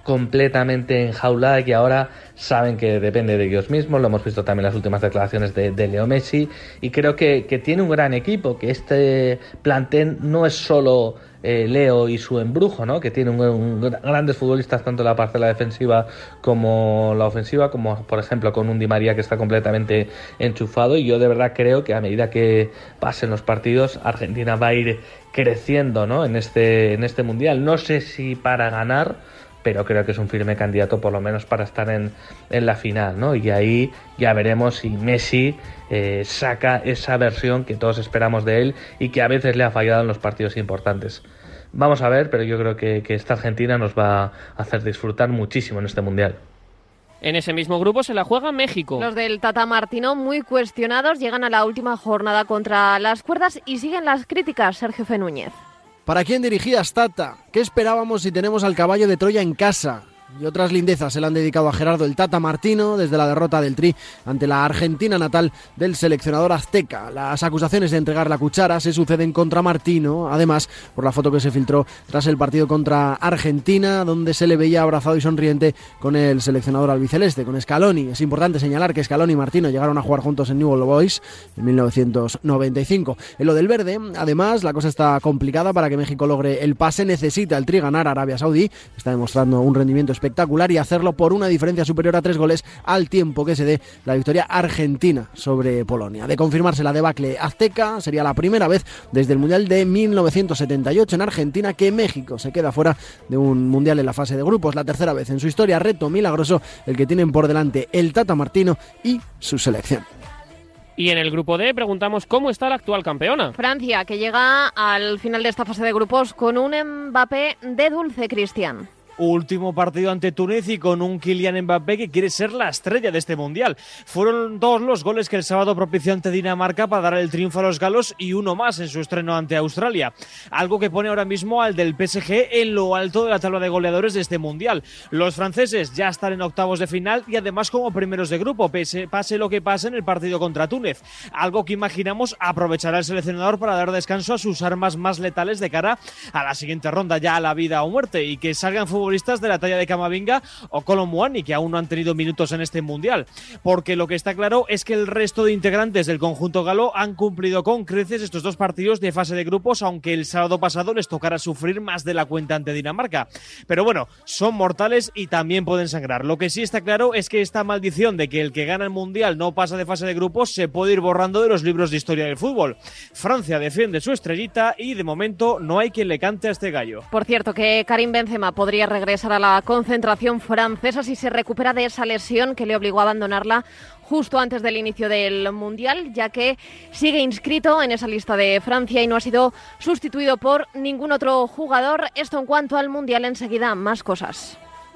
completamente enjaulada y ahora saben que depende de ellos mismos, lo hemos visto también en las últimas declaraciones de, Leo Messi y creo que, tiene un gran equipo, que este plantel no es solo eh, Leo y su embrujo, ¿no? que tiene un, grandes futbolistas tanto en la parcela defensiva como la ofensiva, como por ejemplo con un Di María que está completamente enchufado y yo de verdad creo que a medida que pasen los partidos Argentina va a ir creciendo ¿no? en, este, en este mundial, no sé si para ganar, pero creo que es un firme candidato por lo menos para estar en, la final, ¿no? Y ahí ya veremos si Messi eh, saca esa versión que todos esperamos de él y que a veces le ha fallado en los partidos importantes. Vamos a ver, pero yo creo que, que esta Argentina nos va a hacer disfrutar muchísimo en este Mundial. En ese mismo grupo se la juega México. Los del Tata Martino, muy cuestionados, llegan a la última jornada contra las cuerdas y siguen las críticas, Sergio Fenúñez. ¿Para quién dirigías, Tata? ¿Qué esperábamos si tenemos al caballo de Troya en casa? Y otras lindezas se le han dedicado a Gerardo el Tata Martino desde la derrota del Tri ante la Argentina natal del seleccionador azteca. Las acusaciones de entregar la cuchara se suceden contra Martino, además por la foto que se filtró tras el partido contra Argentina, donde se le veía abrazado y sonriente con el seleccionador albiceleste, con Scaloni. Es importante señalar que Scaloni y Martino llegaron a jugar juntos en Newell Boys en 1995. En lo del verde, además, la cosa está complicada para que México logre el pase. Necesita el Tri ganar a Arabia Saudí. Está demostrando un rendimiento espectacular y hacerlo por una diferencia superior a tres goles al tiempo que se dé la victoria argentina sobre Polonia. De confirmarse la debacle azteca, sería la primera vez desde el Mundial de 1978 en Argentina que México se queda fuera de un Mundial en la fase de grupos. La tercera vez en su historia, reto milagroso el que tienen por delante el Tata Martino y su selección. Y en el grupo D preguntamos cómo está la actual campeona. Francia, que llega al final de esta fase de grupos con un Mbappé de dulce, Cristian. Último partido ante Túnez y con un Kylian Mbappé que quiere ser la estrella de este mundial. Fueron dos los goles que el sábado propició ante Dinamarca para dar el triunfo a los galos y uno más en su estreno ante Australia. Algo que pone ahora mismo al del PSG en lo alto de la tabla de goleadores de este mundial. Los franceses ya están en octavos de final y además como primeros de grupo, pase lo que pase en el partido contra Túnez. Algo que imaginamos aprovechará el seleccionador para dar descanso a sus armas más letales de cara a la siguiente ronda, ya a la vida o muerte, y que salgan futbolistas de la talla de Camavinga o Colomboani, que aún no han tenido minutos en este Mundial. Porque lo que está claro es que el resto de integrantes del conjunto galo han cumplido con creces estos dos partidos de fase de grupos, aunque el sábado pasado les tocará sufrir más de la cuenta ante Dinamarca. Pero bueno, son mortales y también pueden sangrar. Lo que sí está claro es que esta maldición de que el que gana el Mundial no pasa de fase de grupos se puede ir borrando de los libros de historia del fútbol. Francia defiende su estrellita y de momento no hay quien le cante a este gallo. Por cierto, que Karim Benzema podría regresar a la concentración francesa si se recupera de esa lesión que le obligó a abandonarla justo antes del inicio del Mundial, ya que sigue inscrito en esa lista de Francia y no ha sido sustituido por ningún otro jugador. Esto en cuanto al Mundial, enseguida más cosas.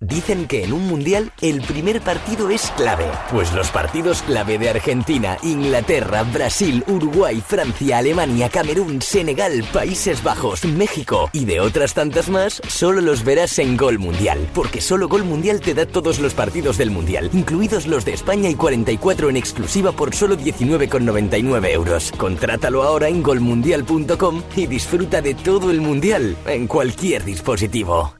Dicen que en un mundial el primer partido es clave. Pues los partidos clave de Argentina, Inglaterra, Brasil, Uruguay, Francia, Alemania, Camerún, Senegal, Países Bajos, México y de otras tantas más, solo los verás en Gol Mundial. Porque solo Gol Mundial te da todos los partidos del mundial, incluidos los de España y 44 en exclusiva por solo 19,99 euros. Contrátalo ahora en golmundial.com y disfruta de todo el mundial en cualquier dispositivo.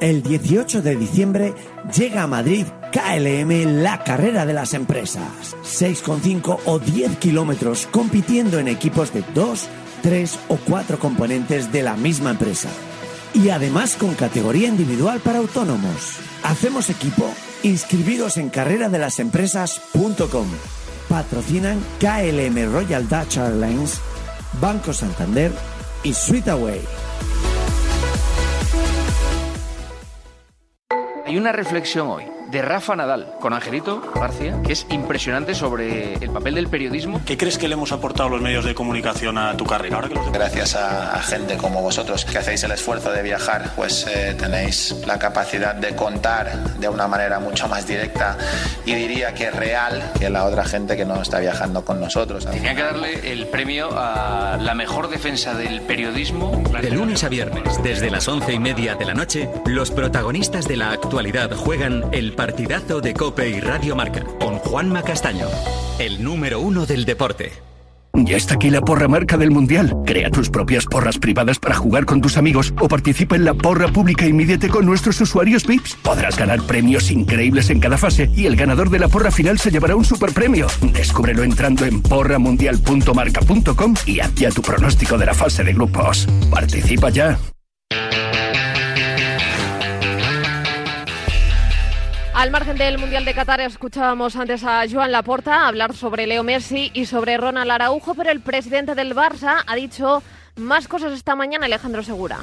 El 18 de diciembre llega a Madrid KLM, la carrera de las empresas. 6,5 o 10 kilómetros compitiendo en equipos de 2, 3 o 4 componentes de la misma empresa. Y además con categoría individual para autónomos. Hacemos equipo. Inscribidos en carreradelasempresas.com. Patrocinan KLM Royal Dutch Airlines, Banco Santander y Sweetaway. Hay una reflexión hoy de Rafa Nadal con Angelito García que es impresionante sobre el papel del periodismo. ¿Qué crees que le hemos aportado los medios de comunicación a tu carrera? Ahora que los... Gracias a, a, gente como vosotros que hacéis el esfuerzo de viajar, pues eh, tenéis la capacidad de contar de una manera mucho más directa y diría que real que la otra gente que no está viajando con nosotros. Tenía que darle el premio a la mejor defensa del periodismo. De lunes a viernes, desde las once y media de la noche, los protagonistas de la actualidad juegan el partidazo de Cope y Radio Marca con Juanma Castaño, el número uno del deporte. Ya está aquí la porra marca del Mundial. Crea tus propias porras privadas para jugar con tus amigos o participa en la porra pública y mídete con nuestros usuarios VIPs. Podrás ganar premios increíbles en cada fase y el ganador de la porra final se llevará un superpremio. Descúbrelo entrando en porramundial.marca.com y haz ya tu pronóstico de la fase de grupos. Participa ya. Al margen del Mundial de Qatar escuchábamos antes a Joan Laporta hablar sobre Leo Messi y sobre Ronald Araujo, pero el presidente del Barça ha dicho más cosas esta mañana, Alejandro Segura.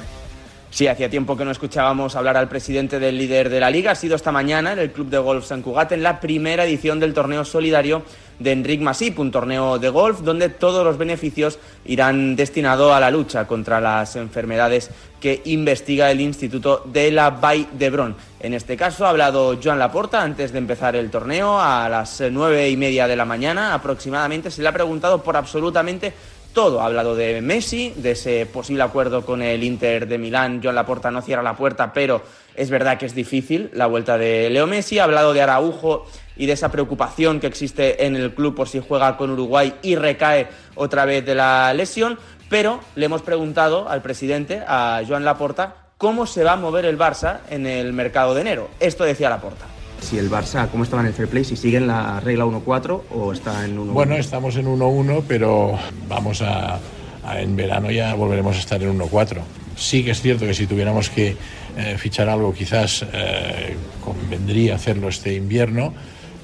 Sí, hacía tiempo que no escuchábamos hablar al presidente del líder de la liga. Ha sido esta mañana en el Club de Golf San Cugat en la primera edición del torneo solidario de Enric Masip, un torneo de golf donde todos los beneficios irán destinados a la lucha contra las enfermedades que investiga el Instituto de la Vall d'Hebron. En este caso ha hablado Joan Laporta antes de empezar el torneo a las nueve y media de la mañana aproximadamente. Se le ha preguntado por absolutamente todo. Ha hablado de Messi, de ese posible acuerdo con el Inter de Milán. Joan Laporta no cierra la puerta, pero es verdad que es difícil la vuelta de Leo Messi. Ha hablado de Araujo y de esa preocupación que existe en el club por si juega con Uruguay y recae otra vez de la lesión. Pero le hemos preguntado al presidente, a Joan Laporta, cómo se va a mover el Barça en el mercado de enero. Esto decía Laporta si el Barça, ¿cómo estaba en el fair play? Si sigue en la regla 1-4 o está en 1-1. Bueno, estamos en 1-1, pero vamos a, a, En verano ya volveremos a estar en 1-4. Sí que es cierto que si tuviéramos que eh, fichar algo, quizás eh, convendría hacerlo este invierno,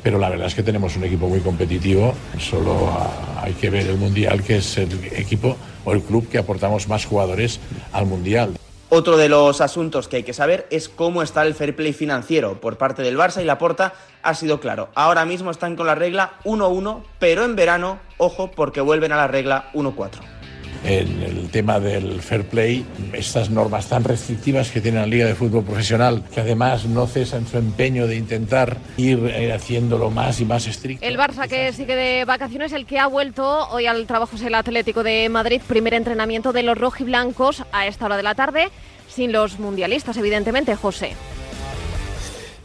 pero la verdad es que tenemos un equipo muy competitivo. Solo a, hay que ver el Mundial, que es el equipo o el club que aportamos más jugadores al Mundial. Otro de los asuntos que hay que saber es cómo está el fair play financiero por parte del Barça y la Porta ha sido claro. Ahora mismo están con la regla 1-1, pero en verano, ojo, porque vuelven a la regla 1-4 en el tema del fair play, estas normas tan restrictivas que tiene la Liga de Fútbol Profesional, que además no cesan su empeño de intentar ir eh, haciéndolo más y más estricto. El Barça que sigue de vacaciones, el que ha vuelto hoy al trabajo es el Atlético de Madrid, primer entrenamiento de los rojiblancos a esta hora de la tarde, sin los mundialistas, evidentemente, José.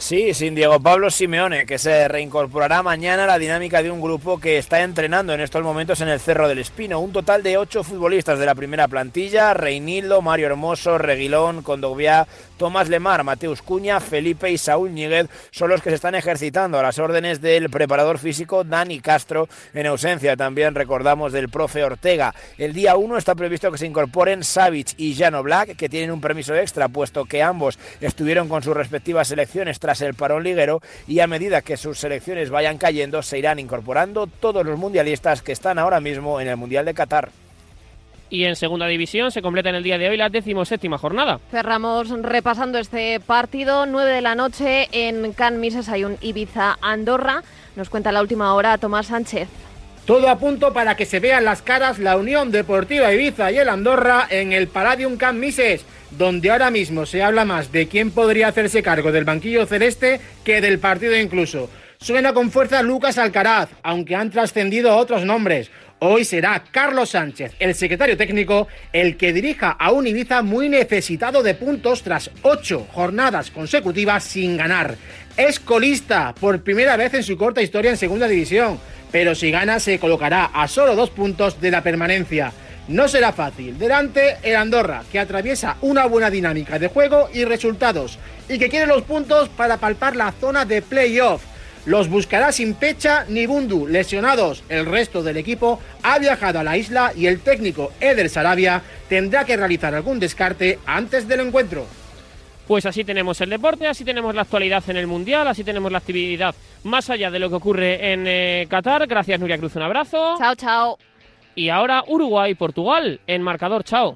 Sí, sin Diego Pablo Simeone, que se reincorporará mañana a la dinámica de un grupo que está entrenando en estos momentos en el Cerro del Espino. Un total de ocho futbolistas de la primera plantilla, Reinildo, Mario Hermoso, Reguilón, Condovia, Tomás Lemar, Mateus Cuña, Felipe y Saúl Ñíguez son los que se están ejercitando a las órdenes del preparador físico Dani Castro, en ausencia también recordamos del profe Ortega. El día 1 está previsto que se incorporen Savic y Jano Black, que tienen un permiso extra, puesto que ambos estuvieron con sus respectivas selecciones tras el parón liguero y a medida que sus selecciones vayan cayendo se irán incorporando todos los mundialistas que están ahora mismo en el Mundial de Qatar. Y en segunda división se completa en el día de hoy la decimoséptima jornada. Cerramos repasando este partido. 9 de la noche en Can Mises hay un Ibiza-Andorra. Nos cuenta la última hora Tomás Sánchez. Todo a punto para que se vean las caras la Unión Deportiva Ibiza y el Andorra en el Palladium Camp Mises, donde ahora mismo se habla más de quién podría hacerse cargo del banquillo celeste que del partido incluso. Suena con fuerza Lucas Alcaraz, aunque han trascendido otros nombres. Hoy será Carlos Sánchez, el secretario técnico, el que dirija a un Ibiza muy necesitado de puntos tras ocho jornadas consecutivas sin ganar. Es colista por primera vez en su corta historia en segunda división pero si gana se colocará a solo dos puntos de la permanencia. No será fácil. Delante el Andorra, que atraviesa una buena dinámica de juego y resultados, y que quiere los puntos para palpar la zona de playoff. Los buscará sin Pecha ni Bundu, lesionados. El resto del equipo ha viajado a la isla y el técnico Eder Sarabia tendrá que realizar algún descarte antes del encuentro. Pues así tenemos el deporte, así tenemos la actualidad en el Mundial, así tenemos la actividad más allá de lo que ocurre en eh, Qatar. Gracias Nuria Cruz, un abrazo. Chao, chao. Y ahora Uruguay, Portugal, en marcador, chao.